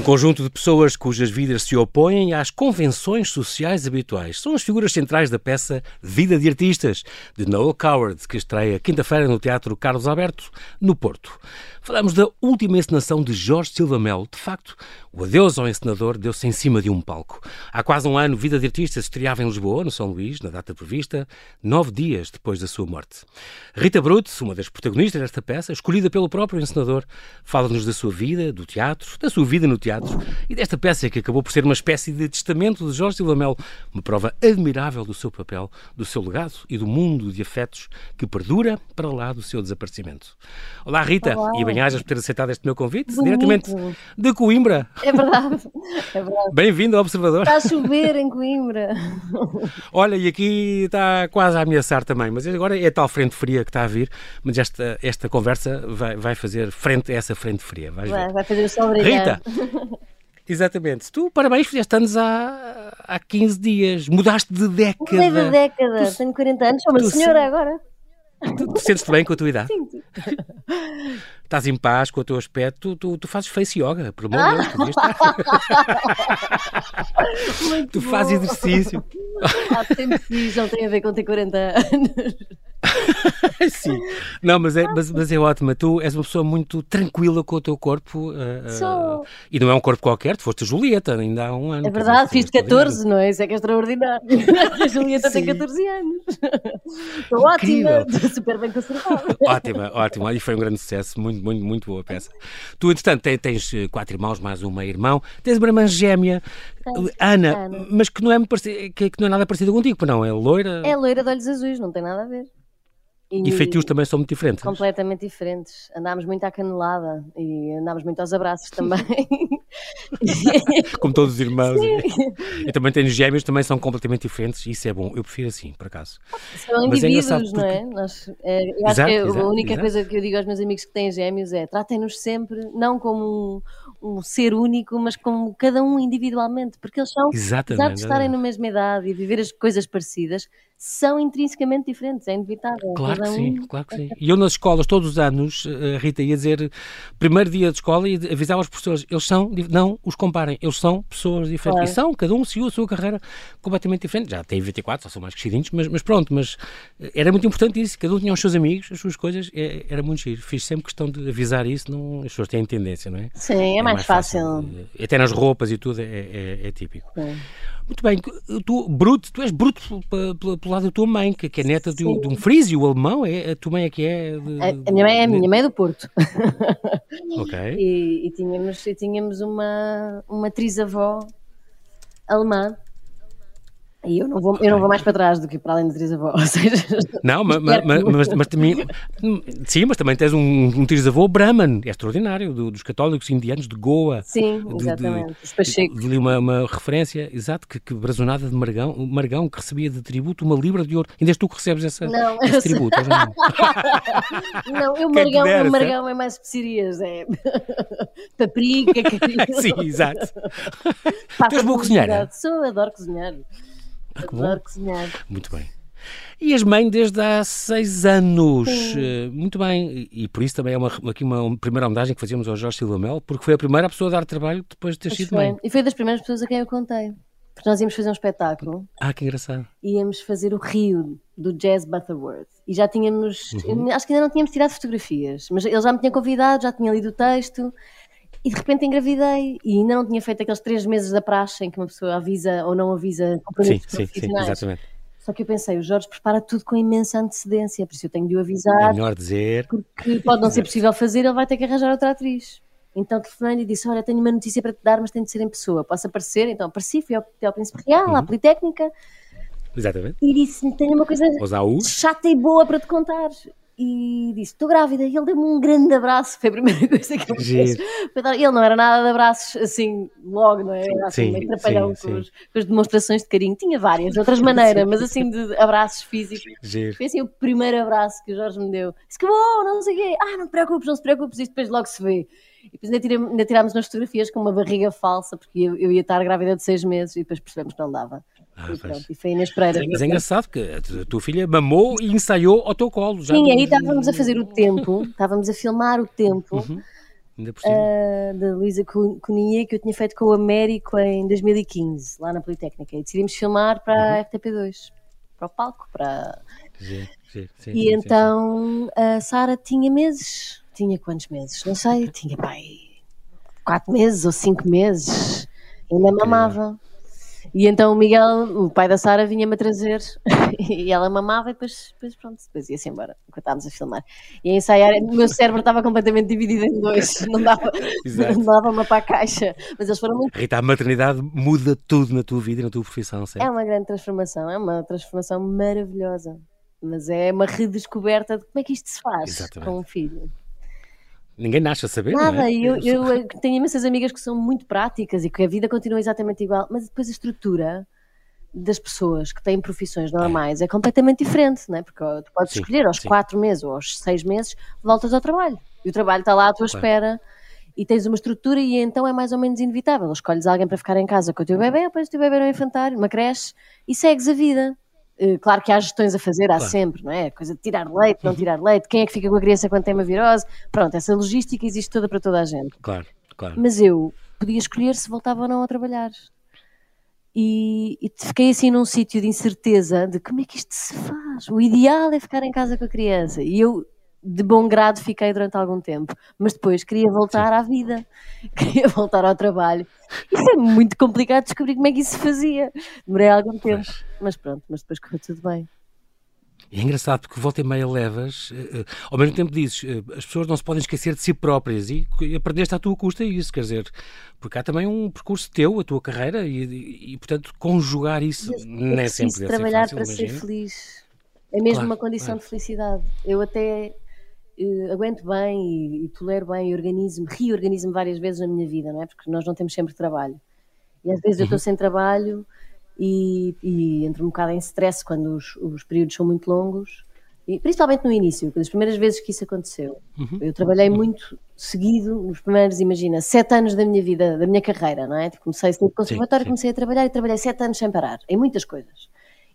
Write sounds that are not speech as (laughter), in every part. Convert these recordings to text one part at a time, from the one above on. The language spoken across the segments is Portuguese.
Um conjunto de pessoas cujas vidas se opõem às convenções sociais habituais. São as figuras centrais da peça Vida de Artistas, de Noel Coward, que estreia quinta-feira no Teatro Carlos Alberto, no Porto. Falamos da última encenação de Jorge Silva Melo. De facto, o adeus ao encenador deu-se em cima de um palco. Há quase um ano, Vida de Artistas estreava em Lisboa, no São Luís, na data prevista, nove dias depois da sua morte. Rita Brutes, uma das protagonistas desta peça, escolhida pelo próprio encenador, fala-nos da sua vida, do teatro, da sua vida no teatro e desta peça que acabou por ser uma espécie de testamento de Jorge Silva Melo, uma prova admirável do seu papel, do seu legado e do mundo de afetos que perdura para lá do seu desaparecimento. Olá, Rita, Olá. e bem-ajas por ter aceitado este meu convite, Bonito. diretamente de Coimbra. É verdade, (laughs) é verdade. Bem-vindo ao Observador. Está a chover em Coimbra. (laughs) Olha, e aqui está quase a ameaçar também, mas agora é tal frente fria que está a vir, mas esta, esta conversa vai, vai fazer frente a essa frente fria. Vai, vai fazer o sol brilhar. Rita, Exatamente. Tu, parabéns, fizeste anos há, há 15 dias. Mudaste de década. Mudei de década. Tu, Tenho 40 anos, sou uma senhora se... agora. Tu, tu sentes-te bem com a tua idade? Sim. (laughs) Estás em paz com o teu aspecto, tu, tu fazes face yoga, por amor de Deus, tu (laughs) bom. fazes exercício. Há tempo fiz, não tem a ver com ter 40 anos. (laughs) Sim, não, mas é, mas, mas, é ótima. Tu és uma pessoa muito tranquila com o teu corpo. Uh. Uh, e não é um corpo qualquer, tu foste Julieta ainda há um ano. É verdade, dizer, fiz 14, não é? Isso é que é extraordinário. (laughs) a Julieta Sim. tem 14 anos. Estou ótima, estou super bem conservada. Ótima, ótima. E foi um grande sucesso, muito, muito, muito boa peça. Tu, entretanto, tens, tens eh, quatro irmãos, mais uma irmão. Tens uma irmã gêmea, Ana, Ana, mas que não, é, que, que não é nada parecida contigo, não? É loira? É loira de olhos azuis, não tem nada a ver. E, e feitios também são muito diferentes. Completamente diferentes. Andámos muito à canelada e andámos muito aos abraços também. (laughs) Como todos os irmãos. Sim. E também tenho gêmeos, também são completamente diferentes. Isso é bom. Eu prefiro assim, por acaso. São Mas é indivíduos, é não é? Nós, é eu acho exato, que exato, a única exato. coisa que eu digo aos meus amigos que têm gêmeos é tratem-nos sempre, não como um, um, ser único, mas como cada um individualmente. Porque eles são, Exatamente, apesar de estarem na mesma idade e viver as coisas parecidas, são intrinsecamente diferentes, é inevitável. Claro que um... sim, claro que sim. E eu nas escolas, todos os anos, a eh, Rita ia dizer, primeiro dia de escola, e avisava as professores, eles são, não os comparem, eles são pessoas diferentes. Claro. E são, cada um seguiu a sua carreira completamente diferente. Já tem 24, só são mais crescidinhos, mas, mas pronto, mas eh, era muito importante isso, cada um tinha os seus amigos, as suas coisas, é, era muito giro. Fiz sempre questão de avisar isso, não, as pessoas têm tendência, não é? Sim, é, é mais, mais fácil. fácil. Até nas roupas e tudo é, é, é típico. Sim. Muito bem, tu, bruto, tu és bruto pelo, lado da tua mãe, que, que é neta de, de, um frísio alemão, é, a tua mãe é que é? De, a, a, minha mãe é a minha mãe é do Porto. (laughs) Ok. e, e, tínhamos, e tínhamos uma, uma trisavó alemã e eu não, vou, eu não vou mais para trás do que para além de trisavó. (laughs) Ou seja, não, mas, mas, mas, mas, também. Sim, mas também tens um, um trisavô Brahman, é extraordinário, do, dos católicos indianos de Goa. Sim, exatamente. De, de, uma, uma referência, exato, que, que brazonada de Margão, Margão, que recebia de tributo uma libra de ouro. Ainda és tu que recebes essa, não, esse tributo, não? (laughs) não, eu Margão, o Margão é mais especiarias, é (laughs) paprika. Sim, exato. tu és boa cozinheira? Sou, adoro cozinhar. Ah, que bom. cozinhar. Muito bem. E és mãe desde há seis anos. Sim. Uh, muito bem. E, e, por isso também é uma, aqui uma, primeira homenagem que fazíamos ao Jorge Silva Mel, porque foi a primeira pessoa a dar trabalho depois de ter pois sido foi. mãe. E foi das primeiras pessoas a quem eu contei. Porque nós íamos fazer um espetáculo. Ah, que engraçado. Íamos fazer o Rio do Jazz Butterworth. E já tínhamos. Uhum. Acho que ainda não tínhamos tirado fotografias, mas ele já me tinha convidado, já tinha lido o texto. E de repente engravidei e ainda não tinha feito aqueles três meses da praxe em que uma pessoa avisa ou não avisa compromissos sim, sim, sim, exatamente. Só que eu pensei, o Jorge prepara tudo com imensa antecedência, por isso eu tenho de o avisar. É melhor dizer. Porque pode não ser possível fazer, ele vai ter que arranjar outra atriz. Então telefonei e disse: Olha, tenho uma notícia para te dar, mas tem de ser em pessoa. Posso aparecer? Então apareci, fui ao, ao Príncipe Real, uhum. à Politécnica. Exatamente. E disse-me: Tenho uma coisa chata e boa para te contar e disse: Estou grávida. E ele deu-me um grande abraço. Foi a primeira (laughs) coisa que ele fez. Ele não era nada de abraços assim, logo, não é? Era assim, meio trapalhão com, com, as demonstrações de carinho. Tinha várias, de outras (laughs) maneiras, mas assim de abraços físicos. Giro. Foi assim o primeiro abraço que o Jorge me deu. Disse que bom, não sei o quê. Ah, não te preocupes, não te preocupes, isto depois logo se vê. E depois ainda, ainda tirámos umas fotografias com uma barriga falsa, porque eu, eu ia estar grávida de seis meses e depois percebemos que não dava. Ah, e, pronto, e foi Inês Pereira. Mas é engraçado que a tua filha mamou e ensaiou ao teu colo. Já Sim, aí estávamos a fazer o tempo, (laughs) estávamos a filmar o tempo. Uhum. Uh, da Luísa Coninha, que eu tinha feito com o Américo em 2015, lá na Politécnica. E decidimos filmar para a uhum. RTP2, para o palco, para... Sim, sim, sim, e então a Sara tinha meses. Tinha quantos meses? Não sei, tinha pai quatro meses ou cinco meses. Ainda mamava. E então o Miguel, o pai da Sara, vinha-me a trazer (laughs) e ela mamava e depois, depois pronto, depois ia-se embora, enquanto estávamos a filmar. E a ensaiar, o meu cérebro estava completamente dividido em dois, (laughs) não dava, não dava uma para a caixa. Mas eles foram muito. Rita, a maternidade muda tudo na tua vida e na tua profissão, certo? É uma grande transformação, é uma transformação maravilhosa. Mas é uma redescoberta de como é que isto se faz Exatamente. com um filho. Ninguém nasce a saber. Nada, é? eu, eu, tenho imensas amigas que são muito práticas e que a vida continua exatamente igual, mas depois a estrutura das pessoas que têm profissões normais é, é completamente diferente, não é? Porque tu podes sim, escolher aos sim. quatro meses ou aos seis meses, voltas ao trabalho e o trabalho está lá à tua claro. espera e tens uma estrutura e então é mais ou menos inevitável. Escolhes alguém para ficar em casa com o teu bebê, depois o teu bebê no infantário, numa creche e segues a vida. Eh, claro que há gestões a fazer, há claro. sempre, não é? A coisa de tirar leite, não uhum. tirar leite, quem é que fica com a criança quando tem uma virose. Pronto, essa logística existe toda para toda a gente. Claro, claro. Mas eu podia escolher se voltava ou não a trabalhar. E, e fiquei assim num sítio de incerteza de como é que isto se faz. O ideal é ficar em casa com a criança. E eu de bom grado fiquei durante algum tempo, mas depois queria voltar à vida, (laughs) queria voltar ao trabalho. Isso é muito complicado descobrir como é que isso se fazia. Demorei algum tempo, pois. mas pronto, mas depois correu tudo bem. E é engraçado porque volta e meia levas, uh, ao mesmo tempo dizes, uh, as pessoas não se podem esquecer de si próprias e, e aprendeste à tua custa isso, quer dizer, porque há também um percurso teu, a tua carreira e, e, e portanto, conjugar isso não é sempre trabalhar fácil, para imagino. ser feliz. É mesmo claro, uma condição claro. de felicidade. Eu até uh, aguento bem e, e, tolero bem e organizo-me, reorganizo-me várias vezes na minha vida, não é? Porque nós não temos sempre trabalho. E às vezes uhum. eu estou sem trabalho e, e, entro um bocado em stress quando os, os, períodos são muito longos, e principalmente no início, das primeiras vezes que isso aconteceu. Uhum. Eu trabalhei muito seguido, nos primeiros, imagina, sete anos da minha vida, da minha carreira, não é? Comecei no conservatório, sim, sim. comecei a trabalhar e trabalhei sete anos sem parar, em muitas coisas.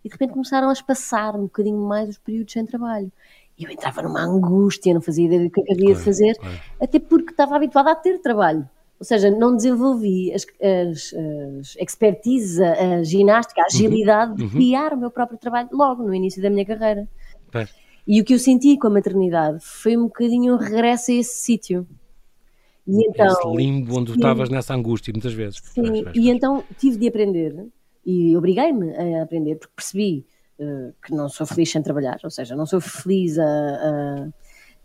E de repente começaram a espaçar um bocadinho mais os períodos sem trabalho. E eu entrava numa angústia, não fazia ideia do que havia claro, de fazer, claro. até porque estava habituada a ter trabalho. Ou seja, não desenvolvi as, as, as expertise, a, ginástica, a uhum, agilidade uhum, de criar o meu próprio trabalho logo no início da minha carreira. E o que eu senti com a maternidade foi um bocadinho um regresso a esse sítio. E então, esse limbo onde sim, estavas nessa angústia, muitas vezes. Sim, e então tive de aprender, e obriguei-me a aprender, porque percebi que não sou feliz sem trabalhar, ou seja, não sou feliz a, a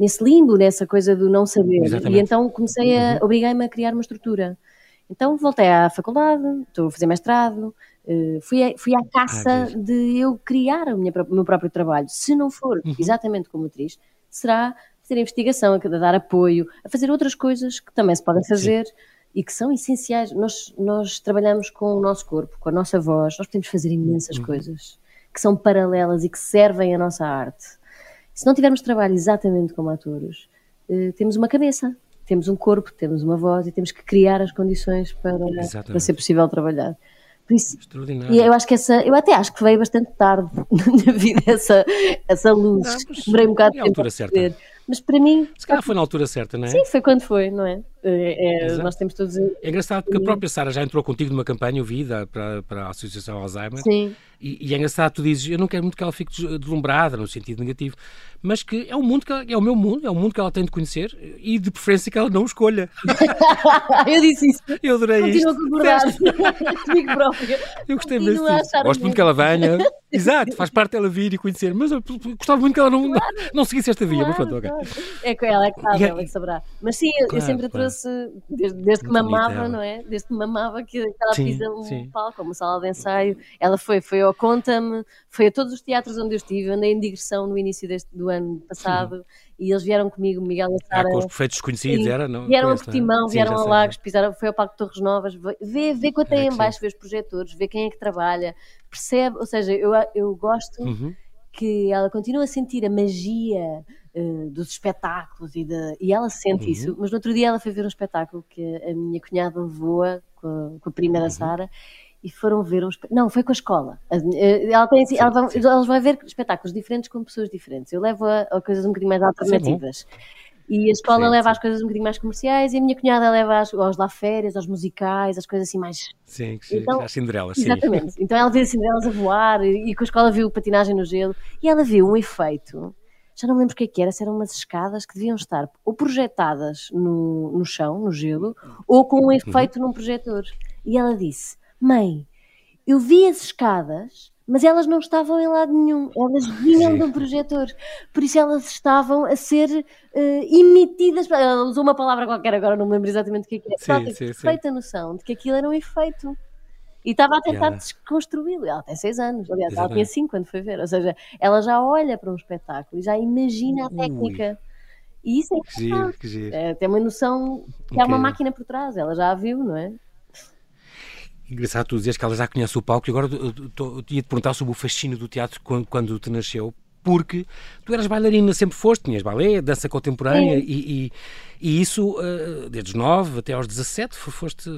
nesse limbo, nessa coisa do não saber. Exatamente. E então comecei a, uhum. obriguei-me a criar uma estrutura. Então voltei à faculdade, estou a fazer mestrado, uh, fui, a, fui à caça ah, de eu criar o, minha, o meu próprio trabalho. Se não for uhum. exatamente como atriz, será fazer investigação, a dar apoio, a fazer outras coisas que também se podem fazer. Sim. E que são essenciais. Nós, nós trabalhamos com o nosso corpo, com a nossa voz, nós podemos fazer imensas uhum. coisas que são paralelas e que servem à nossa arte. Se não tivermos trabalho exatamente como atores, eh, temos uma cabeça, temos um corpo, temos uma voz e temos que criar as condições para, para ser possível trabalhar. Por isso, e eu acho que essa, eu até acho que veio bastante tarde (laughs) na minha vida essa, essa luz. Demorei um bocado de tempo a certa. Mas para mim. Se calhar foi na altura certa, não é? Sim, foi quando foi, não é? é, é nós temos todos. É engraçado porque a própria Sara já entrou contigo numa campanha, eu vi, para, para a Associação Alzheimer. Sim. E, e, é engraçado, tu dizes, eu não quero muito que ela fique deslumbrada, no sentido negativo, mas que é o mundo que ela, é o meu mundo, é o mundo que ela tem de conhecer e de preferência que ela não escolha. (laughs) eu disse isso. Eu adorei Continuo isto. concordar (laughs) comigo própria. Eu gostei muito disso. Gosto muito que ela venha. Exato, faz parte dela vir e conhecer, mas eu gostava muito que ela não, claro. não, não seguisse esta via. Claro, mas pronto, claro. É com ela, é que sabe, ela que saberá. Mas sim, eu, eu sempre trouxe, desde, desde que mamava, não é? Desde que mamava que ela sim, pisa um sim. palco, uma sala de ensaio. Ela foi, foi ao Conta-me, foi a todos os teatros onde eu estive, andei em digressão no início deste, do ano passado sim. E eles vieram comigo, Miguel e Sara. Ah, com os perfeitos desconhecidos, era? Não, vieram a Portimão, vieram a Lagos, pisaram, foi ao Parque de Torres Novas, vê, vê quanto tem é em baixo, vê os projetores, vê quem é que trabalha, percebe, ou seja, eu, eu gosto uhum. que ela continua a sentir a magia uh, dos espetáculos e, de, e ela sente uhum. isso, mas no outro dia ela foi ver um espetáculo que a minha cunhada levou com a, com a prima uhum. da Sara e foram ver um Não, foi com a escola. Eh, ela tem, sim, ela, vai, ela vai ver espetáculos diferentes com pessoas diferentes. Eu levo a, a coisas um bocadinho mais alternativas. E a escola sim, leva sim. às coisas um bocadinho mais comerciais e a minha cunhada leva às, aos lá férias, aos musicais, às coisas assim mais. Sim, sim então, às Cinderelas, sim. Exatamente. Então ela vê as Cinderelas a voar e, e com a escola viu patinagem no gelo e ela viu um efeito. Já não me lembro o que, é que era, se eram umas escadas que deviam estar ou projetadas no, no chão, no gelo, ou com um uhum. efeito num projetor. E ela disse: Mãe, eu vi as escadas mas elas não estavam em lado nenhum, elas vinham de um projetor, por isso elas estavam a ser uh, emitidas. Ela usou uma palavra qualquer, agora não me lembro exatamente o que é que é. Sim, ela tem perfeita noção de que aquilo era um efeito. E estava a tentar yeah. desconstruí-lo. Ela tem seis anos, aliás, ela tinha cinco quando foi ver. Ou seja, ela já olha para um espetáculo e já imagina a técnica. Ui. E isso é que, que, giro, que giro. É, tem uma noção que okay. há uma máquina por trás, ela já a viu, não é? Engraçado tu dizes que ela já conhece o palco e agora eu, eu, eu, ia te perguntar sobre o fascínio do teatro quando, quando te nasceu, porque tu eras bailarina, sempre foste, tinhas balé, dança contemporânea e, e, e, isso uh, desde os 9 até aos 17 foste,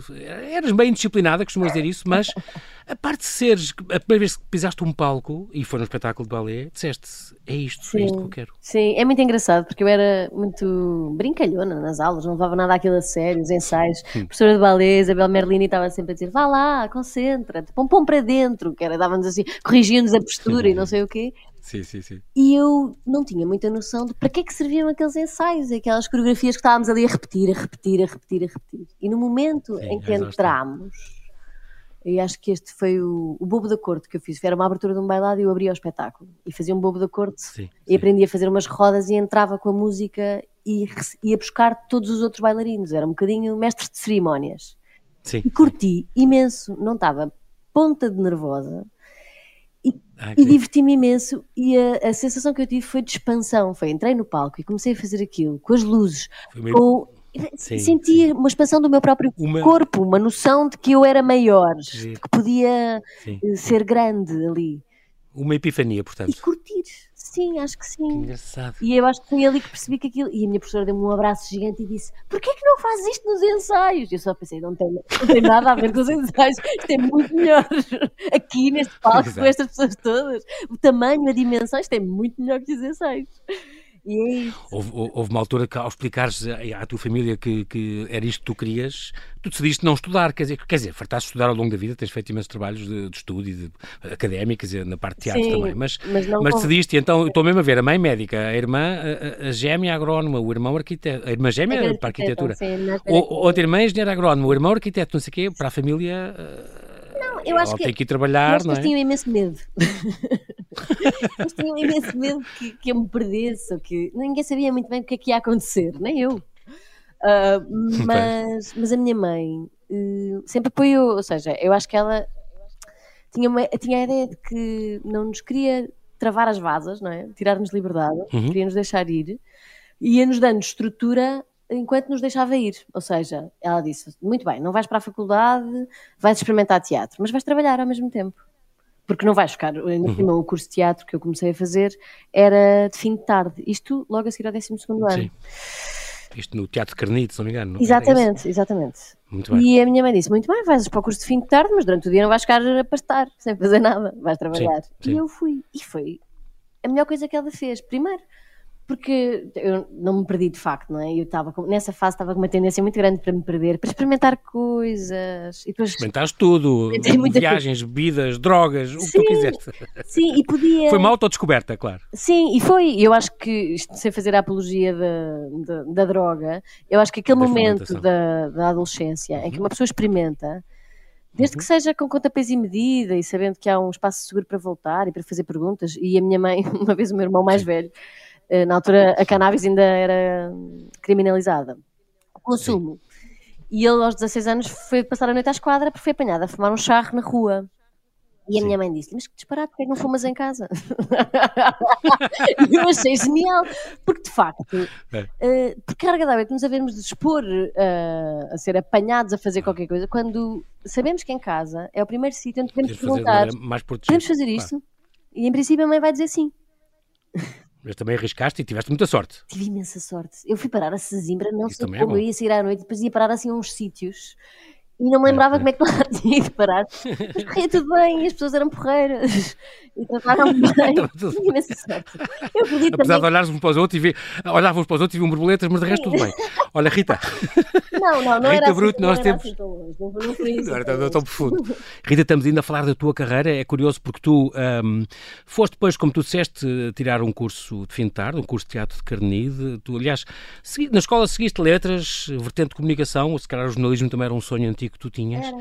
eras bem disciplinada, costumas dizer isso, mas (laughs) a parte de seres, a primeira vez que pisaste um palco e foi num espetáculo de balé, disseste é isto, sim, é isto que eu quero. Sim, é muito engraçado porque eu era muito brincalhona nas aulas, não levava nada aquilo a sério, os ensaios. Hum. Professora de balé, Isabel Merlini estava sempre a dizer vá lá, concentra-te, põe, põe para dentro, que era, dava-nos assim, corrigindo-nos a postura e não sei o quê. Sim, sim, sim. E eu não tinha muita noção de para que é que serviam aqueles ensaios, aquelas coreografias que estávamos ali a repetir, a repetir, a repetir, a repetir. E no momento sim, em que entramos, e acho que este foi o, o Bobo da Corte que eu fiz. Era uma abertura de um bailado e eu abria o espetáculo. E fazia um Bobo da Corte sim, e sim. aprendi a fazer umas rodas e entrava com a música e ia buscar todos os outros bailarinos. Era um bocadinho mestre de cerimónias. Sim, e curti imenso. Não estava ponta de nervosa e, ah, e diverti-me imenso e a, a, sensação que eu tive foi de expansão, foi entrei no palco e comecei a fazer aquilo com as luzes, meio... com sim, sentia sim. uma expansão do meu próprio uma... corpo, uma noção de que eu era maior, de que podia sim. Eh, ser grande ali. Uma epifania, portanto. E curtir, sim, acho que sim. Que engraçado. E eu acho que foi ali que percebi que aquilo. E a minha professora deu-me um abraço gigante e disse: Porquê que não fazes isto nos ensaios? E eu só pensei: não tem, não tem nada a ver com os ensaios, isto é muito melhor. Aqui neste palco, Exato. com estas pessoas todas, o tamanho, a dimensão, isto é muito melhor que os ensaios. E é. Houve, houve uma altura que, ao explicares à tua família que, que era isto que tu querias, tu decidiste não estudar. Quer dizer, quer dizer fartaste estudar ao longo da vida, tens feito imensos trabalhos de, de estudo e de, académicos na parte de teatro sim, também. Mas, mas, mas decidiste, então estou mesmo a ver a mãe médica, a irmã, a, a gêmea agrónoma, o irmão arquiteto, a irmã gêmea a para arquitetura, sim, ou, outra irmã engenheiro agrónomo, o irmão arquiteto, não sei o quê, para a família. Eu acho que tem que ir trabalhar, não é? tinham imenso medo. (laughs) Eles tinham imenso medo que, que eu me perdesse, ou que ninguém sabia muito bem o que é que ia acontecer, nem eu. (laughs) Uh, mas, mas a minha mãe uh, sempre apoiou, ou seja, eu acho que ela tinha, uma, tinha a ideia de que não nos queria travar as vasas, não é? Tirar-nos liberdade, uhum. queria nos deixar ir, e ia-nos dando estrutura enquanto nos deixava ir. Ou seja, ela disse: Muito bem, não vais para a faculdade, vais experimentar teatro, mas vais trabalhar ao mesmo tempo porque não vais ficar. Uhum. O curso de teatro que eu comecei a fazer era de fim de tarde. Isto logo a seguir ao 12 ano. Sim. Isto no Teatro Carnito, se não me engano. Não é exatamente, é exatamente. Muito bem. E a minha mãe disse: Muito bem, vais para o curso de fim de tarde, mas durante o dia não vais ficar a pastar, sem fazer nada, vais trabalhar. Sim, sim. E eu fui. E foi a melhor coisa que ela fez. Primeiro, porque eu não me perdi de facto, não é? Eu estava nessa fase estava com uma tendência muito grande para me perder, para experimentar coisas. E depois Experimentaste tudo, viagens, coisa. bebidas, drogas, sim, o que tu quiseste. Sim, e podia. Foi uma autodescoberta, claro. Sim, e foi. Eu acho que, sem fazer a apologia da, da, da droga, eu acho que aquele da momento da, da adolescência uhum. em que uma pessoa experimenta. Desde uhum. que seja com conta, peso e medida e sabendo que há um espaço seguro para voltar e para fazer perguntas. E a minha mãe, (laughs) uma vez o meu irmão mais Sim. velho, na altura a cannabis ainda era criminalizada. O consumo. E ele, aos 16 anos, foi passar a noite à esquadra porque foi apanhado a fumar um charro na rua. E a Sim. minha mãe disse: Mas que disparate, porque é não fumas em casa? (laughs) eu achei genial, porque de facto, é. uh, por carga d'água que nos havemos de expor uh, a ser apanhados a fazer qualquer coisa, quando sabemos que em casa é o primeiro sítio onde podemos perguntar: podemos fazer isto? Claro. E em princípio a mãe vai dizer sim. Mas também arriscaste e tiveste muita sorte. Tive imensa sorte. Eu fui parar a Sesimbra, não Isso sei como, é eu ia sair à noite, depois ia parar assim a uns sítios E não me lembrava como é que lá (laughs) tinha ido parar. Mas corria tudo bem, e as pessoas eram porreiras (laughs) e trataram-me (laughs) bem. Imensa sorte. Eu Apesar também... de olhares uns para os outros e ver, olhavam uns para os outros e viam borboletas, mas de resto tudo bem. Olha, Rita. Não, não, não Rita era Bruto, assim, nós não temos. Assim tão longe, não, não foi isso. Não era tão, tão profundo. Rita, estamos ainda a falar da tua carreira. É curioso porque tu um, foste depois, como tu disseste, tirar um curso de fim de tarde, um curso de teatro de Carnide. Tu, aliás, segui, na escola seguiste letras, vertente de comunicação, ou se calhar o jornalismo também era um sonho antigo que tu tinhas. Era.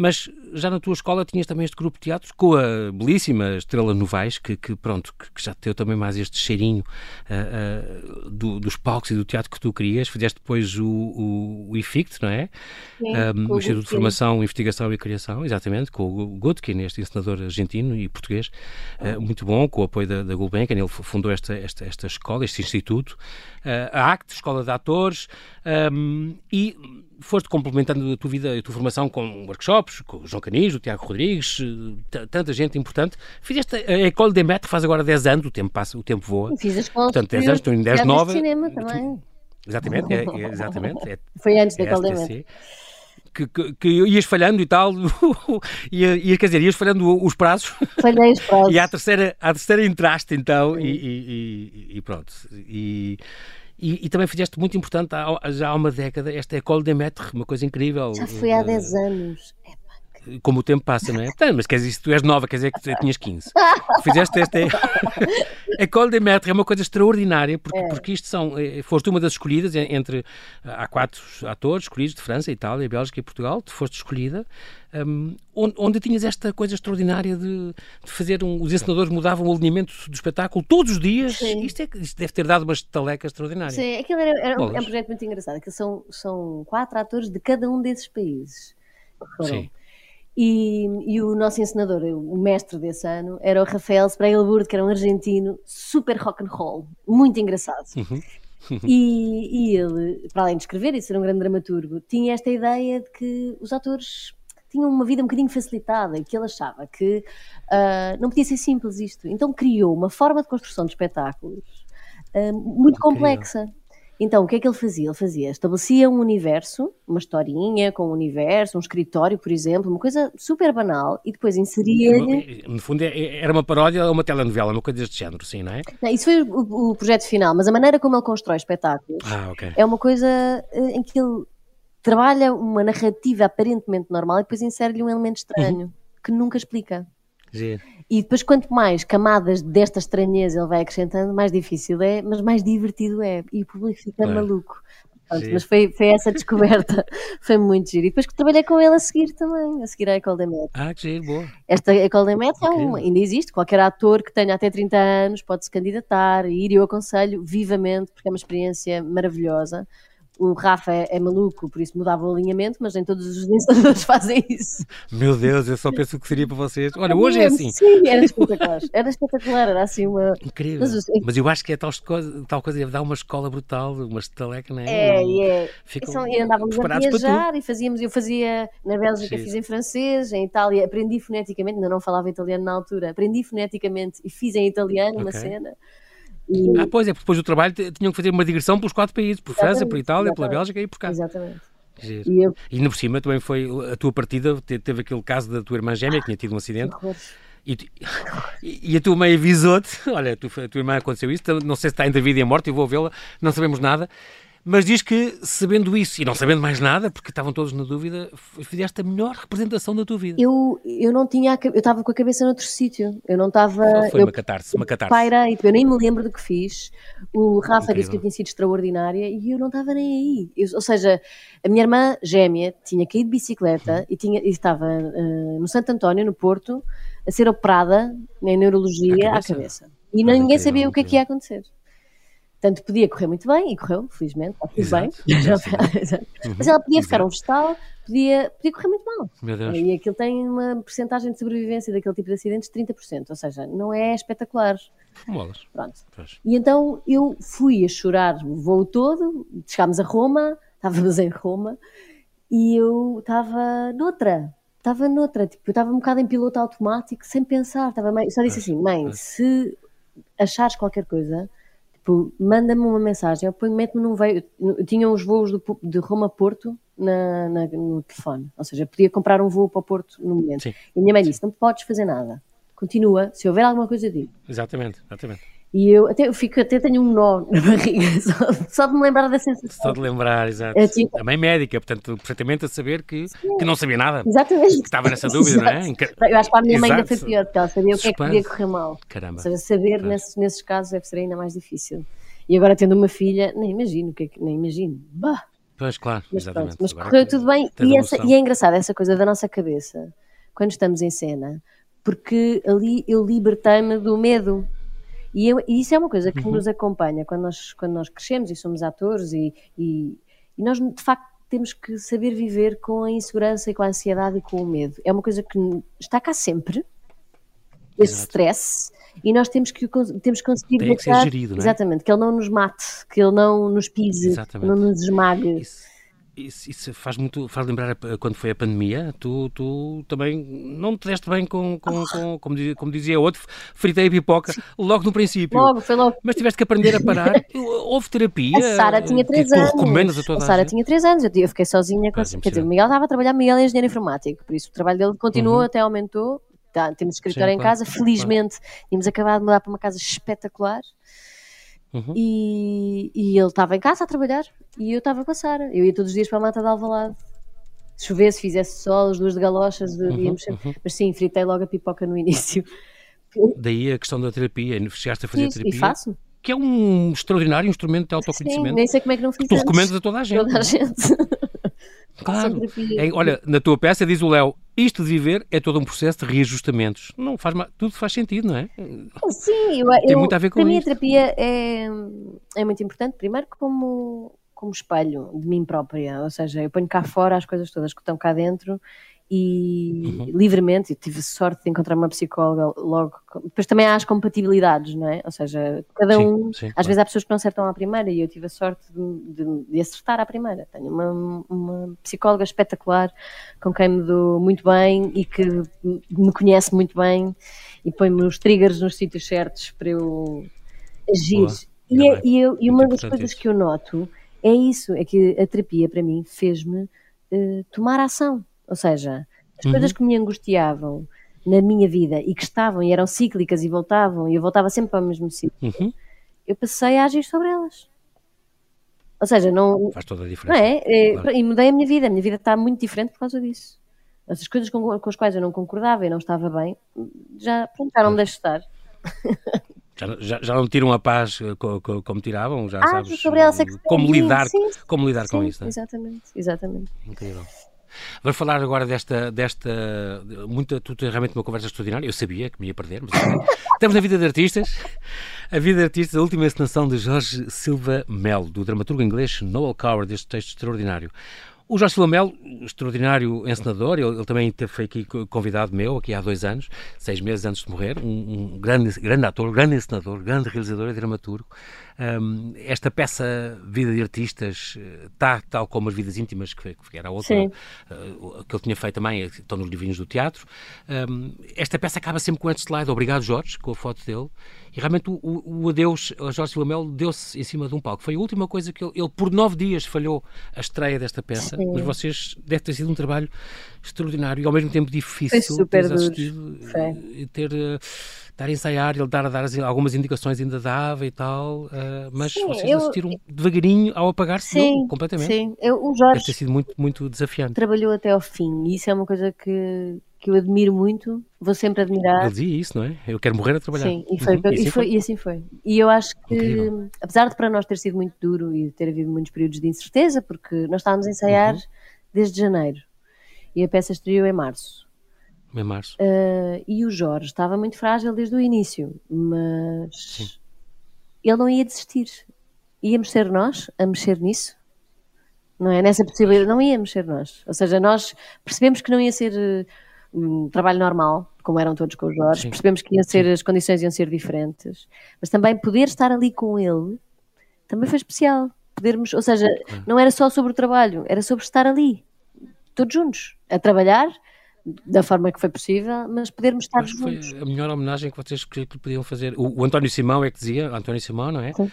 Mas já na tua escola tinhas também este grupo de teatro com a belíssima Estrela Novaes, que, que pronto, que, que, já te deu também mais este cheirinho uh, uh, do, dos palcos e do teatro que tu querias. Fizeste depois o, o, o IFICT, não é? Sim, um, o Instituto de Formação, Investigação e Criação, exatamente, com o Gutkin, este ensinador argentino e português, uh, muito bom, com o apoio da, da Gulbenkian, ele fundou esta, esta, esta escola, este instituto. a ACT, Escola de Atores, um, e foste complementando a tua vida e a tua formação com workshops, com o João Canis, o Tiago Rodrigues, eh, tanta gente importante. Fizeste a École des Maîtres, faz agora 10 anos, o tempo passa, o tempo voa. Fiz a escola Portanto, 10 anos, estou em 10 nova. cinema também. Exatamente, é, é, exatamente. É, (laughs) Foi antes da École des Maîtres. Que, que, que, ias falhando e tal, (laughs) ia, quer dizer, ias falhando os prazos. Falhei os prazos. (laughs) e à terceira, à terceira entraste então e, e, e, pronto. E, e, e, também fizeste muito importante há, já há uma década esta École des Maîtres, uma coisa incrível. Já foi há 10 anos. Como o tempo passa, não é? Mas quer dizer, se tu és nova, quer dizer que tinhas 15. Fizeste esta (laughs) École des Maîtres, é uma coisa extraordinária, porque, é. porque isto são, eh, foste uma das escolhidas entre, há quatro atores escolhidos de França, Itália, Bélgica e Portugal, tu foste escolhida um, onde, onde, tinhas esta coisa extraordinária de, de fazer um, os ensinadores mudavam o alinhamento do espetáculo todos os dias. Isto, é, isto, deve ter dado uma estaleca extraordinária. Sim, aquilo era, era um, é um, projeto muito engraçado. Que são, são quatro atores de cada um desses países. Sim. E, e, o nosso ensinador, o mestre desse ano, era o Rafael Spregelburg, que era um argentino super rock and roll, muito engraçado. Uhum. E, e, ele, para além de escrever e ser um grande dramaturgo, tinha esta ideia de que os atores tinham uma vida um bocadinho facilitada e que ele achava que uh, não podia ser simples isto. Então criou uma forma de construção de espetáculos uh, muito complexa. Então, o que é que ele fazia? Ele fazia, estabelecia um universo, uma historinha com um universo, um escritório, por exemplo, uma coisa super banal, e depois inseria. No fundo, é, é, era uma paródia ou uma telenovela, uma coisa deste género, sim, não é? Não, isso foi o, o, projeto final, mas a maneira como ele constrói espetáculos ah, okay. é uma coisa eh, em que ele trabalha uma narrativa aparentemente normal e depois insere-lhe um elemento estranho uhum. que nunca explica. Sim. E depois, quanto mais camadas desta estranheza ele vai acrescentando, mais difícil é, mas mais divertido é. E o público fica claro. maluco. Pronto, mas foi, foi essa descoberta, (laughs) foi muito giro. E depois que trabalhei com ele a seguir também, a seguir a Ecole des Maîtres. Ah, que giro, boa. Esta Ecole des Maîtres é um, ainda existe, qualquer ator que tenha até 30 anos pode se candidatar e ir, eu aconselho vivamente, porque é uma experiência maravilhosa o Rafa é, é, maluco, por isso mudava o alinhamento, mas nem todos os dançadores (laughs) fazem isso. Meu Deus, eu só penso que seria para vocês. Olha, hoje é assim. Sim, era espetacular. Era espetacular, era assim uma. Incrível. Mas, mas eu acho que é tal coisa, tal coisa deve dar uma escola brutal, uma estaleca, não é? É, é. Ficam e andávamos a viajar e fazíamos, eu fazia na Bélgica, Sim. fiz em francês, em Itália, aprendi foneticamente, ainda não falava italiano na altura, aprendi foneticamente e fiz em italiano okay. uma cena. E... Ah, pois é, porque depois do trabalho tinham que fazer uma digressão pelos quatro países, por França, por Itália, pela Bélgica e por cá. Exatamente. E, eu... e ainda por cima também foi a tua partida, teve aquele caso da tua irmã gêmea que tinha tido um acidente. E, e, a tua mãe avisou-te: (laughs) olha, a tua, a tua irmã aconteceu isso, não sei se está entre a vida e a morte, eu vou vê-la, não sabemos nada. Mas diz que, sabendo isso e não sabendo mais nada, porque estavam todos na dúvida, fizeste a melhor representação da tua vida. Eu, eu não tinha, eu estava com a cabeça noutro sítio. Eu não estava. Foi eu, uma catarse, uma catarse. Pairei, eu nem me lembro do que fiz. O Rafa Incrível. disse que eu tinha sido extraordinária e eu não estava nem aí. Eu, ou seja, a minha irmã gêmea tinha caído de bicicleta e, tinha, e estava uh, no Santo António, no Porto, a ser operada em neurologia à cabeça. À cabeça. E não, ninguém sabia o que é que ia acontecer. Portanto, podia correr muito bem, e correu, felizmente, está tudo bem. (laughs) Mas ela podia ficar um vegetal, podia, podia correr muito mal. Meu Deus. E aquilo tem uma porcentagem de sobrevivência daquele tipo de acidentes de 30%, ou seja, não é espetacular. Molas. Pronto. Pois. E então eu fui a chorar o voo todo, chegámos a Roma, (laughs) estávamos em Roma, e eu estava noutra. Estava noutra, tipo, eu estava um bocado em piloto automático, sem pensar. Estava meio... Só disse assim, mãe, se achares qualquer coisa, Tipo, manda-me uma mensagem, eu ponho, mete-me num veio. Eu tinha uns voos do, de Roma a Porto na, na, no telefone. Ou seja, podia comprar um voo para o Porto no momento. Sim. E a minha mãe disse: não podes fazer nada. Continua, se houver alguma coisa, digo. Exatamente, exatamente. E eu até, eu fico, até tenho um nó na barriga, (laughs) só, só de me lembrar da sensação. Só de lembrar, exato. É, tipo... Também médica, portanto, perfeitamente a saber que, que não sabia nada. Exatamente. Que estava nessa dúvida, não é? Eu acho que a minha mãe ainda foi pior, porque ela sabia o que é que podia correr mal. Caramba. Ou seja, saber nesses, nesses casos deve ser ainda mais difícil. E agora tendo uma filha, nem imagino, que é que, nem imagino. Bah! Pois, claro, mas, exatamente. Pronto, mas agora correu tudo bem e, essa, e é engraçado essa coisa da nossa cabeça, quando estamos em cena, porque ali eu libertei-me do medo e, eu, e, isso é uma coisa que uhum. nos acompanha quando nós, quando nós crescemos e somos atores e, e, e, nós de facto temos que saber viver com a insegurança e com a ansiedade e com o medo. É uma coisa que está cá sempre, esse Exato. stress, e nós temos que, temos que conseguir Tem que gerido, é? Exatamente, que ele não nos mate, que ele não nos pise, não nos esmague. Isso isso, isso, faz muito faz lembrar quando foi a pandemia tu, tu também não te deste bem com, com, com como, dizia, como dizia outro fritei a pipoca logo no princípio. Logo, foi logo. mas tiveste que aprender a parar. (laughs) Houve terapia a Sara tinha 3 anos. recomendas a toda a, Sara tinha 3 anos. Eu, eu fiquei sozinha com, quer dizer, o Miguel estava a trabalhar Miguel é engenheiro informático por isso o trabalho dele continuou uhum. até aumentou tá, temos escritório Sim, em casa claro, felizmente. Claro. tínhamos acabado de mudar para uma casa espetacular Uhum. E, e, ele estava em casa a trabalhar e eu estava a passar. Eu ia todos os dias para a mata de Alvalade. Se chovesse, fizesse sol, as duas de galochas, uhum, íamos. Uhum. Mas sim, fritei logo a pipoca no início. (laughs) Daí a questão da terapia. Chegaste a fazer sim, terapia. E faço. Que é um extraordinário instrumento de autoconhecimento. Sim, nem sei como é que não fiz. Tu recomendas a toda a gente. Toda a gente. (laughs) Claro. É, olha, na tua peça diz o Léo, isto de viver é todo um processo de reajustamentos. Não faz tudo faz sentido, não é? Sim, eu, Tem muito a ver com para mim a terapia é, é muito importante, primeiro como, como espelho de mim própria, ou seja, eu ponho cá fora as coisas todas que estão cá dentro e uhum. livremente, tive sorte de encontrar uma psicóloga logo. Depois também há as compatibilidades, não é? Ou seja, cada sim, um. Sim, às claro. vezes há pessoas que não acertam à primeira e eu tive a sorte de, de, de, acertar à primeira. Tenho uma, uma psicóloga espetacular com quem me dou muito bem e que me conhece muito bem e põe-me os triggers nos sítios certos para eu agir. E, é, e, eu, e uma das coisas isso. que eu noto é isso: é que a terapia para mim fez-me uh, tomar ação ou seja, as uhum. coisas que me angustiavam na minha vida e que estavam e eram cíclicas e voltavam, e eu voltava sempre para o mesmo sítio, uhum. eu passei a agir sobre elas. Ou seja, não. Faz toda a diferença. Não é? é claro. E mudei a minha vida. A minha vida está muito diferente por causa disso. Essas coisas com, com as quais eu não concordava e não estava bem, já, pronto, já não me deixo estar. Já, já, já, não tiram a paz eh, como tiravam, já ah, sabes ela, como lidar, sim, como lidar sim, com isso. Não é? Exatamente, exatamente. Incrível. Vamos falar agora desta, desta muita, tu tens realmente uma conversa extraordinária, eu sabia que me ia perder, mas temos a vida de artistas, a vida de artistas, a última encenação de Jorge Silva Melo, do dramaturgo inglês Noel Coward, este texto extraordinário. O Jorge Filomelo, extraordinário encenador, ele, ele, também foi aqui convidado meu, aqui há dois anos, seis meses antes de morrer, um, um grande, grande ator, grande encenador, grande realizador e dramaturgo. Um, esta peça Vida de Artistas está, tal como as Vidas Íntimas, que, que era a outra, uh, que ele tinha feito também, estão nos livrinhos do teatro. Um, esta peça acaba sempre com este slide, Obrigado Jorge, com a foto dele, e realmente o, o, o adeus a Jorge Filomelo deu-se em cima de um palco. Foi a última coisa que ele, ele por nove dias falhou a estreia desta peça, Sim. mas vocês deve ter sido um trabalho extraordinário e ao mesmo tempo difícil. Foi super duro. E ter... Uh, estar a ensaiar, ele dar, a dar algumas indicações ainda dava e tal, uh, mas sim, vocês eu, assistiram devagarinho ao apagar-se completamente. Sim, eu, o Jorge Deve ter sido muito, muito desafiante. Trabalhou até ao fim e isso é uma coisa que, que eu admiro muito, vou sempre admirar. Ele dizia isso, não é? Eu quero morrer a trabalhar. Sim, e, foi, uhum. e, assim e, foi, e assim foi. E eu acho que, Incrível. apesar de para nós ter sido muito duro e ter havido muitos períodos de incerteza, porque nós estávamos a ensaiar uhum. desde janeiro e a peça estreou em março. Em março. Uh, e o Jorge estava muito frágil desde o início, mas Sim. ele não ia desistir. Íamos ser nós a mexer nisso? Não é? Nessa possibilidade, não íamos ser nós. Ou seja, nós percebemos que não ia ser uh, um trabalho normal, como eram todos com o Jorge, Sim. percebemos que iam ser, Sim. as condições iam ser diferentes, mas também poder estar ali com ele também foi especial. Podermos, ou seja, não era só sobre o trabalho, era sobre estar ali, todos juntos, a trabalhar da forma que foi possível, mas podermos estar Acho juntos. foi a melhor homenagem que vocês que podiam fazer. O, o, António Simão é que dizia, António Simão, não é? Sim.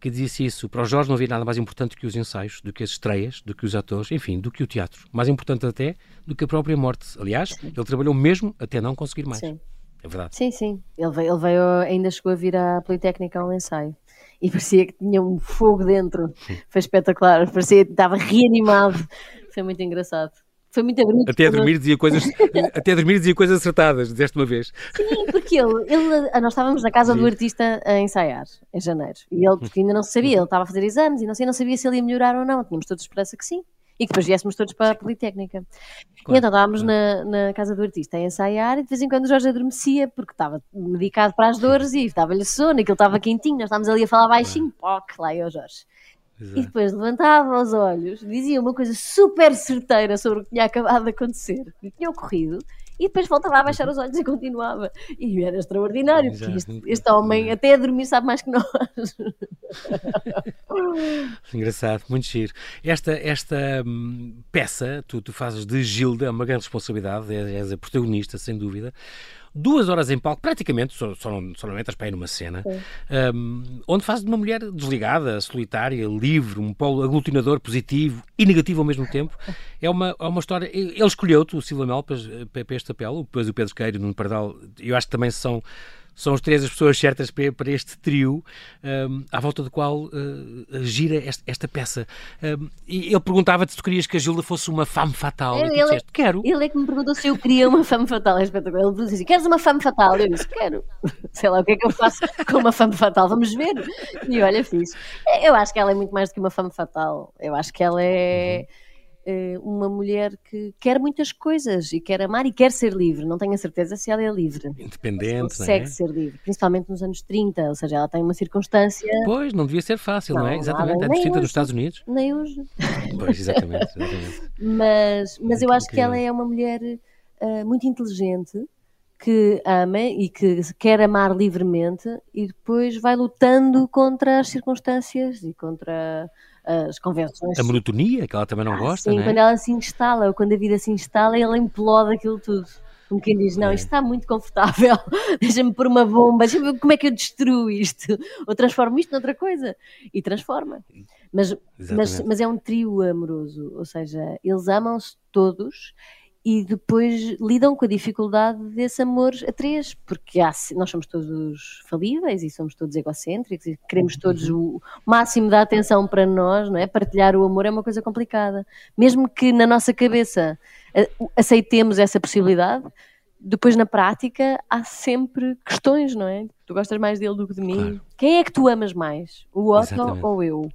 que disse isso. Para o Jorge não havia nada mais importante que os ensaios, do que as estreias, do que os atores, enfim, do que o teatro. Mais importante até do que a própria morte. Aliás, sim. ele trabalhou mesmo até não conseguir mais. Sim. É verdade. Sim, sim. Ele veio, ele veio, ainda chegou a vir à Politécnica ao ensaio. E parecia que tinha um fogo dentro. Foi espetacular. Parecia que estava reanimado. Foi muito engraçado. Foi muito bonito. Até a dormir dizia coisas, (laughs) até a dormir dizia coisas acertadas, disseste uma vez. Sim, porque ele, ele, nós estávamos na casa Sim. do artista a ensaiar, em janeiro, e ele, porque ainda não se sabia, ele estava a fazer exames e não, sei, não sabia se ele ia melhorar ou não, tínhamos todos esperança que sim. E que depois viéssemos todos para a Politécnica. Claro, e então estávamos claro. na, na casa do artista a ensaiar e de vez em quando o Jorge adormecia porque estava medicado para as dores e estava-lhe sono, aquilo estava quentinho, nós estávamos ali a falar baixinho, poc, lá e o Jorge. Exato. E depois levantava os olhos, dizia uma coisa super certeira sobre o que tinha acabado de acontecer, o que tinha ocorrido, e depois voltava a baixar os olhos e continuava. E era extraordinário, porque isto, este homem até a dormir sabe mais que nós. (laughs) Engraçado, muito giro. Esta, esta hum, peça, tu, tu fazes de Gilda, é uma grande responsabilidade, és a protagonista, sem dúvida duas horas em palco, praticamente, só, só, não, só não entras para ir numa cena, um, onde fazes de uma mulher desligada, solitária, livre, um polo aglutinador positivo e negativo ao mesmo tempo. (laughs) É uma, é uma história. Ele escolheu-te, o Silva Mel, para, para este papel, depois o Pedro Queiro, no Pardal, eu acho que também são são os três as pessoas certas para, este trio um, à volta do qual uh, gira esta, esta peça. Um, e ele perguntava-te se tu querias que a Gilda fosse uma femme fatal. Ele, e tu disseste, quero. Ele é que me perguntou se eu queria uma femme fatal. É espetacular. Ele disse assim, queres uma femme fatal? Eu disse, quero. (laughs) Sei lá o que é que eu faço com uma femme fatal. Vamos ver. E olha, fiz. Eu acho que ela é muito mais do que uma femme fatal. Eu acho que ela é... Uhum uma mulher que quer muitas coisas e quer amar e quer ser livre. Não tenho a certeza se ela é livre. Independente, consegue é? ser livre, principalmente nos anos 30, ou seja, ela tem uma circunstância. Pois, não devia ser fácil, não, não é? Exatamente, é distinta dos Estados Unidos. Nem hoje. Pois, exatamente. exatamente. (laughs) mas mas eu acho que ela é uma mulher uh, muito inteligente que ama e que quer amar livremente e depois vai lutando contra as circunstâncias e contra as convenções. A monotonia, que ela também não ah, gosta, sim, não é? quando ela se instala, ou quando a vida se instala, ela imploda aquilo tudo. Como quem diz, não, é. isto está muito confortável, (laughs) deixa-me pôr uma bomba, deixa-me ver como é que eu destruo isto, ou transformo isto noutra coisa, e transforma. Mas, mas, mas é um trio amoroso, ou seja, eles amam-se todos e depois lidam com a dificuldade desse amor a três, porque há, nós somos todos falíveis e somos todos egocêntricos e queremos uhum. todos o máximo da atenção para nós, não é? Partilhar o amor é uma coisa complicada. Mesmo que na nossa cabeça aceitemos essa possibilidade, depois na prática há sempre questões, não é? Tu gostas mais dele do que de mim? Claro. Quem é que tu amas mais? O Otto Exatamente. ou eu?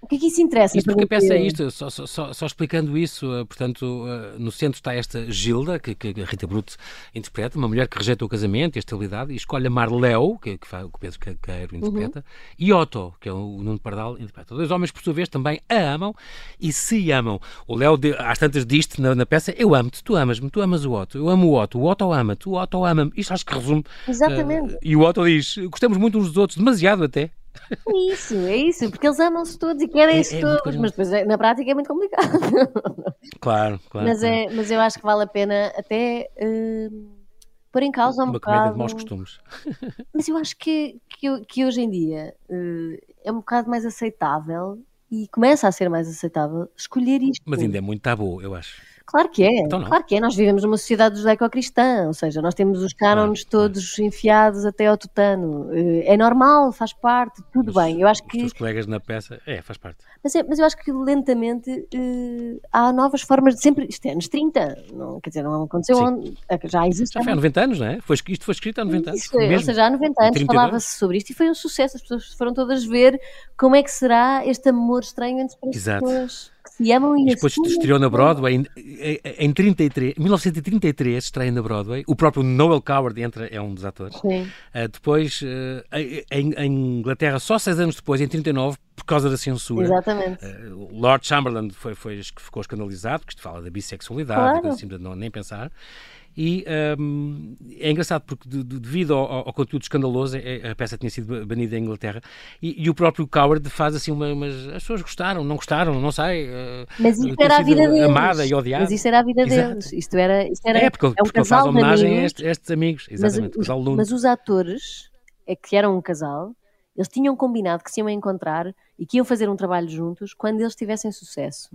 O que é que isso interessa? Isto porque a peça é isto, só, só, só, explicando isso, eh, portanto, eh, no centro está esta Gilda, que, que a Rita Bruto interpreta, uma mulher que rejeita o casamento e a estabilidade, e escolhe amar Léo, que, que, o Pedro Queiro interpreta, uhum. e Otto, que é o Nuno Pardal, interpreta. Dois homens, por sua vez, também a amam e se amam. O Léo, às tantas disto na, na peça, eu amo-te, tu amas-me, tu amas o Otto, eu amo o Otto, o Otto ama-te, o Otto ama-me. Isto acho que resume. Exatamente. Uh, e o Otto diz, gostamos muito uns dos outros, demasiado até. É isso, é isso, porque eles amam-se todos e querem-se é, é todos, mas depois é, na prática é muito complicado. (laughs) Claro, claro. Mas. É, mas eu acho que vale a pena até uh, pôr em causa um Uma bocado. de maus costumes. (laughs) Mas eu acho que, que, que hoje em dia uh, é um bocado mais aceitável e começa a ser mais aceitável escolher isto. Mas ainda é muito tabu, eu acho. Claro que é, então claro que é. Nós vivemos numa sociedade judaico-cristã, ou seja, nós temos os cânones todos claro. enfiados até ao tutano. Eh, é normal, faz parte, tudo bem. Eu acho que. Os colegas na peça, é, faz parte. Mas, é, mas eu acho que lentamente uh, há novas formas de sempre. Isto é anos 30, não, quer dizer, não aconteceu onde, é já existe. Já foi há 90 anos, não é? Foi, isto foi escrito há 90 anos. Isso, ou seja, há 90 anos falava-se sobre isto e foi um sucesso. As pessoas foram todas ver como é que será este amor estranho entre as Exato. Pessoas se amam e, e depois estreou na Broadway em, em, 33, 1933 estreia na Broadway. O próprio Noel Coward entra é um dos atores. Uh, depois uh, em, em, Inglaterra só seis anos depois em 39 por causa da censura. Exatamente. Uh, Lord Chamberlain foi, foi ficou escandalizado porque isto fala da bissexualidade claro. assim, não nem pensar e um, é engraçado porque, de, de, devido ao, ao, conteúdo escandaloso, é, a peça tinha sido banida em Inglaterra e, e o próprio Coward faz assim uma. As pessoas gostaram, não gostaram, não sei. Uh, mas isto era a vida deles. Amada e odiada. Mas isto era a vida Exato. deles. Isto era, isto era, é, porque, é um porque casal ele faz homenagem a estes, a estes, amigos. Exatamente, mas, mas os atores, é que eram um casal, Eles tinham combinado que se iam encontrar e que iam fazer um trabalho juntos quando eles tivessem sucesso.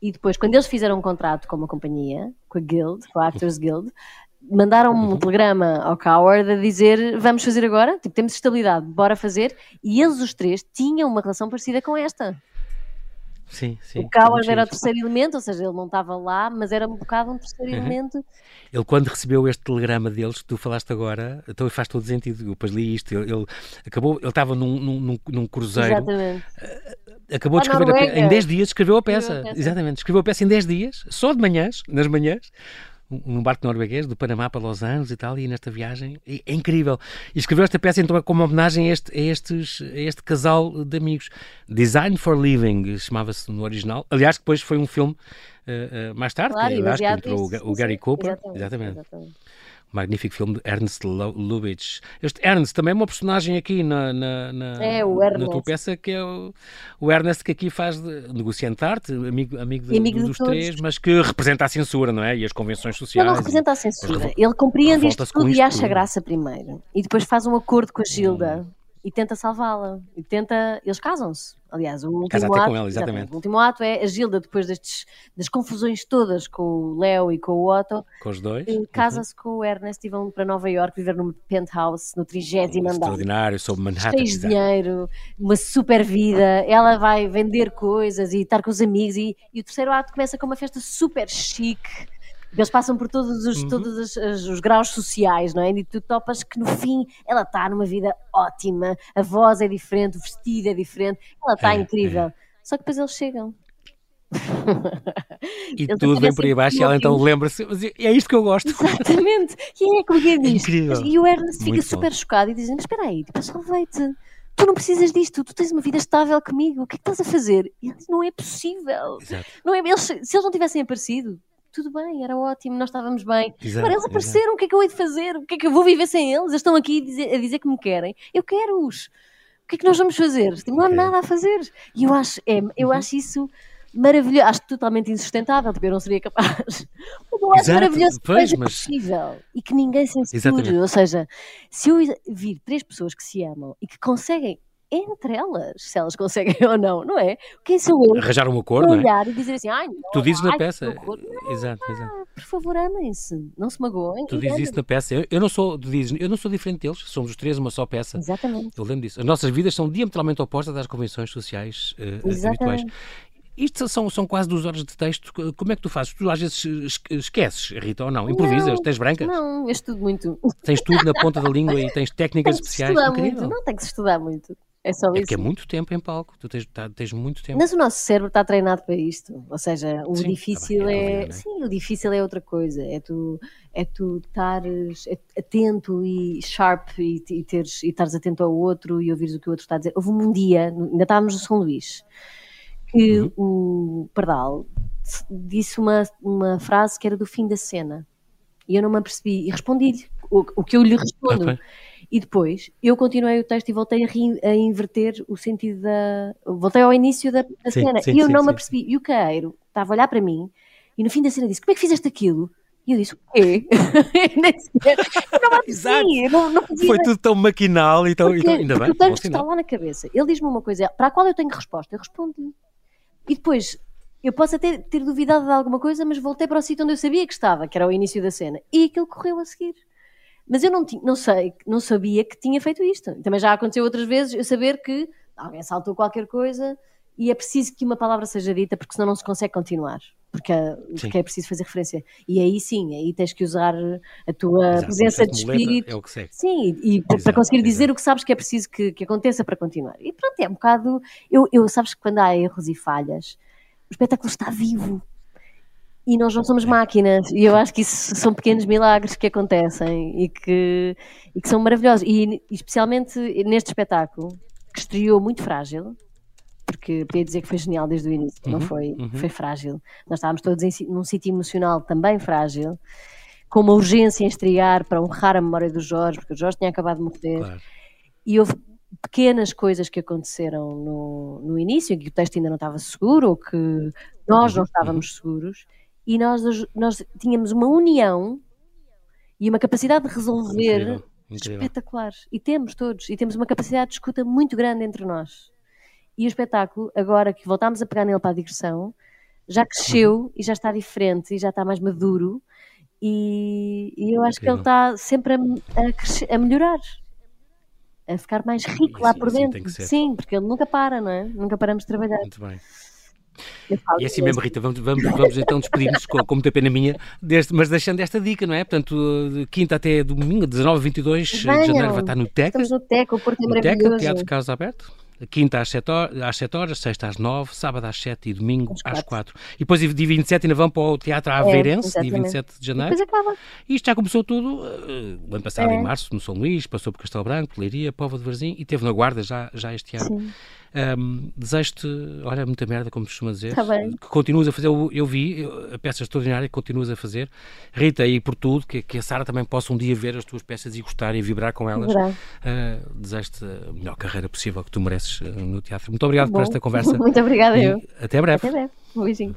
E depois, quando eles fizeram um contrato com uma companhia, com a Guild, com a Actors Guild, mandaram um uhum. telegrama ao Coward a dizer vamos fazer agora, tipo, temos estabilidade, bora fazer. E eles os três tinham uma relação parecida com esta. Sim, sim. O Coward era o terceiro elemento, ou seja, ele não estava lá, mas era um bocado um terceiro uhum. elemento. Ele, quando recebeu este telegrama deles, que tu falaste agora, então faz todo sentido. Eu depois li isto. Ele, ele acabou, ele estava num, num, num cruzeiro. Exatamente. Uh, acabou de escrever a peça. Em 10 dias escreveu a peça. Escreveu a peça. Exatamente. Escreveu a peça em 10 dias, só de manhãs, nas manhãs num barco norueguês, do Panamá para Los Angeles e tal, e nesta viagem é, é incrível. E escreveu esta peça então como homenagem a este, a estes, a este casal de amigos. Design for Living, chamava-se no original. Aliás, depois foi um filme uh, uh, mais tarde, claro, que, aliás, que entrou o, o Gary Cooper. Exatamente. exatamente. exatamente magnífico filme de Ernst Lubitsch. Este Ernst também é uma personagem aqui na, na, na, é, o Ernest. na tua peça, que é o, o Ernest que aqui faz de, negociante de arte, amigo, amigo, de, amigo dos três, mas que representa a censura, não é? E as convenções sociais. Ele não representa a censura. Ele compreende isto tudo e acha graça primeiro. E depois faz um acordo com a Gilda. Hum e tenta salvá-la. E tenta. Eles casam-se. Aliás, o último ato. com ela, exatamente. O último ato é a Gilda, depois destes, das confusões todas com o Léo e com o Otto. Com os dois. Casa-se uhum. com o Ernest e vão para Nova York viver num penthouse no trigésimo andar. Extraordinário, sob Manhattan. De dinheiro, uma super vida. Ela vai vender coisas e estar com os amigos. E, e o terceiro ato começa com uma festa super chique eles passam por todos os, uhum. todos os, os, graus sociais, não é? E tu topas que no fim ela está numa vida ótima, a voz é diferente, o vestido é diferente, ela está é, incrível. É. Só que depois eles chegam. E (laughs) eles tudo vem por aí abaixo e ela então lembra-se, é isto que eu gosto. Exatamente, e é como que (laughs) diz. Incrível. E o Ernest fica Muito super bom. chocado e diz: Mas espera aí, tipo, salvei-te tu não precisas disto, tu tens uma vida estável comigo, o que é que estás a fazer? Não é possível. Não é, eles, se eles não tivessem aparecido, tudo bem, era ótimo, nós estávamos bem. Exato, Agora eles apareceram, exato. o que é que eu hei de fazer? O que é que eu vou viver sem eles? Eles estão aqui a dizer, a dizer que me querem. Eu quero-os. O que é que nós vamos fazer? Tipo, não há nada a fazer. E eu acho, é, eu uhum. acho isso maravilhoso, acho totalmente insustentável, porque eu não seria capaz. (laughs) eu acho Exato, maravilhoso que seja mas... possível e que ninguém se censure. Ou seja, se eu vir três pessoas que se amam e que conseguem entre elas, se elas conseguem (laughs) ou não, não é? Quem sou eu? Arranjar um acordo, olhar não é? e dizer assim, ai, não, Tu dizes ai, na peça, não, exato, exato. Por favor, amem-se, não se magoem. Tu dizes isso na peça, eu, eu, não sou, tu dizes, eu não sou diferente deles, somos os três uma só peça. Exatamente. Eu lembro disso. As nossas vidas são diametralmente opostas às convenções sociais uh, habituais. Isto são, são quase duas horas de texto. Como é que tu fazes? Tu às vezes esqueces, Rita, ou não? Improvisas? Não, tens brancas? Não, eu estudo muito. Tens tudo na ponta da língua e tens (laughs) técnicas especiais. Estudar muito. Não, tem que se estudar muito. É só é isso. que é muito tempo em palco, tu tens, tá, tens muito tempo. Mas o nosso cérebro está treinado para isto. Ou seja, o sim, tá difícil tá é. é sim, o difícil é outra coisa. É tu é tu estares atento e sharp e, e, teres, e estares atento ao outro e ouvires o que o outro está a dizer. Houve um dia, ainda estávamos no São Luís, que uhum. o Pardal disse uma, uma frase que era do fim da cena. E eu não me apercebi. E respondi-lhe o, o que eu lhe respondo. Okay. E depois eu continuei o texto e voltei a, a inverter o sentido da. Voltei ao início da, da sim, cena sim, e eu sim, não me apercebi. E o Caeiro estava a olhar para mim e no fim da cena disse: Como é que fizeste aquilo? E eu disse, o quê? (laughs) Não Exato. Não, não Foi tudo tão maquinal e tão, e tão ainda bem. O texto está lá na cabeça. Ele diz-me uma coisa para a qual eu tenho resposta, eu respondo-lhe. E depois, eu posso até ter duvidado de alguma coisa, mas voltei para o sítio onde eu sabia que estava, que era o início da cena. E aquilo correu a seguir. Mas eu não, tinha, não sei, não sabia que tinha feito isto. Também já aconteceu outras vezes eu saber que alguém saltou qualquer coisa e é preciso que uma palavra seja dita porque senão não se consegue continuar. Porque, porque é preciso fazer referência. E aí sim, aí tens que usar a tua Exato, presença de espírito. É o que Sim, e, e para conseguir dizer Exato. o que sabes que é preciso que, que aconteça para continuar. E pronto, é um bocado. Eu, eu sabes que quando há erros e falhas, o espetáculo está vivo e nós não somos máquinas. E eu acho que isso são pequenos milagres que acontecem e que, e que são maravilhosos. E especialmente neste espetáculo, que estreou muito frágil, porque podia dizer que foi genial desde o início, uhum, não foi? Uhum. Foi frágil. Nós estávamos todos em, num sítio emocional também frágil, com uma urgência em estrear para honrar a memória do Jorge, porque o Jorge tinha acabado de morrer. Claro. E houve pequenas coisas que aconteceram no, no início, em que o texto ainda não estava seguro, ou que nós não uhum, estávamos uhum. seguros, e nós, nós tínhamos uma união e uma capacidade de resolver Incrível. espetacular. E temos todos, e temos uma capacidade de escuta muito grande entre nós. E o espetáculo, agora que voltámos a pegar nele para a digressão, já cresceu uhum. e já está diferente e já está mais maduro. E, e eu acho Incrível. que ele está sempre a, a, a melhorar a ficar mais rico lá por dentro. Sim, porque ele nunca para, não é? Nunca paramos de trabalhar. Muito bem. E é assim mesmo, Rita, vamos, vamos, vamos então despedir-nos com, com muita pena minha, deste, mas deixando esta dica, não é? Portanto, de quinta até domingo, 19 22 Venham. de janeiro, vai estar no TEC. Estamos no TEC, o Porto é no TEC, Teatro Carlos Aberto. Quinta às 7 horas, às 7 horas, sexta às 9, sábado às 7 e domingo às 4. E depois, dia 27, ainda vão para o Teatro Aveirense, é, dia 27 de janeiro. E acaba. E isto já começou tudo uh, o ano passado, é. em março, no São Luís, passou por Castelo Branco, Leiria, Povo de Varzim e teve na Guarda já, já este ano. Sim. Um, Desejo-te, olha, muita merda, como costuma dizer. Tá. Que continuas a fazer, eu, eu vi a peça extraordinária que continuas a fazer. Rita, e por tudo, que, que a Sara também possa um dia ver as tuas peças e gostar e vibrar com elas. Uh, Desejo-te a melhor carreira possível que tu mereces uh, no teatro. Muito obrigado Bom. por esta conversa. (laughs) Muito obrigada, eu. Até breve. Até breve. Um beijinho.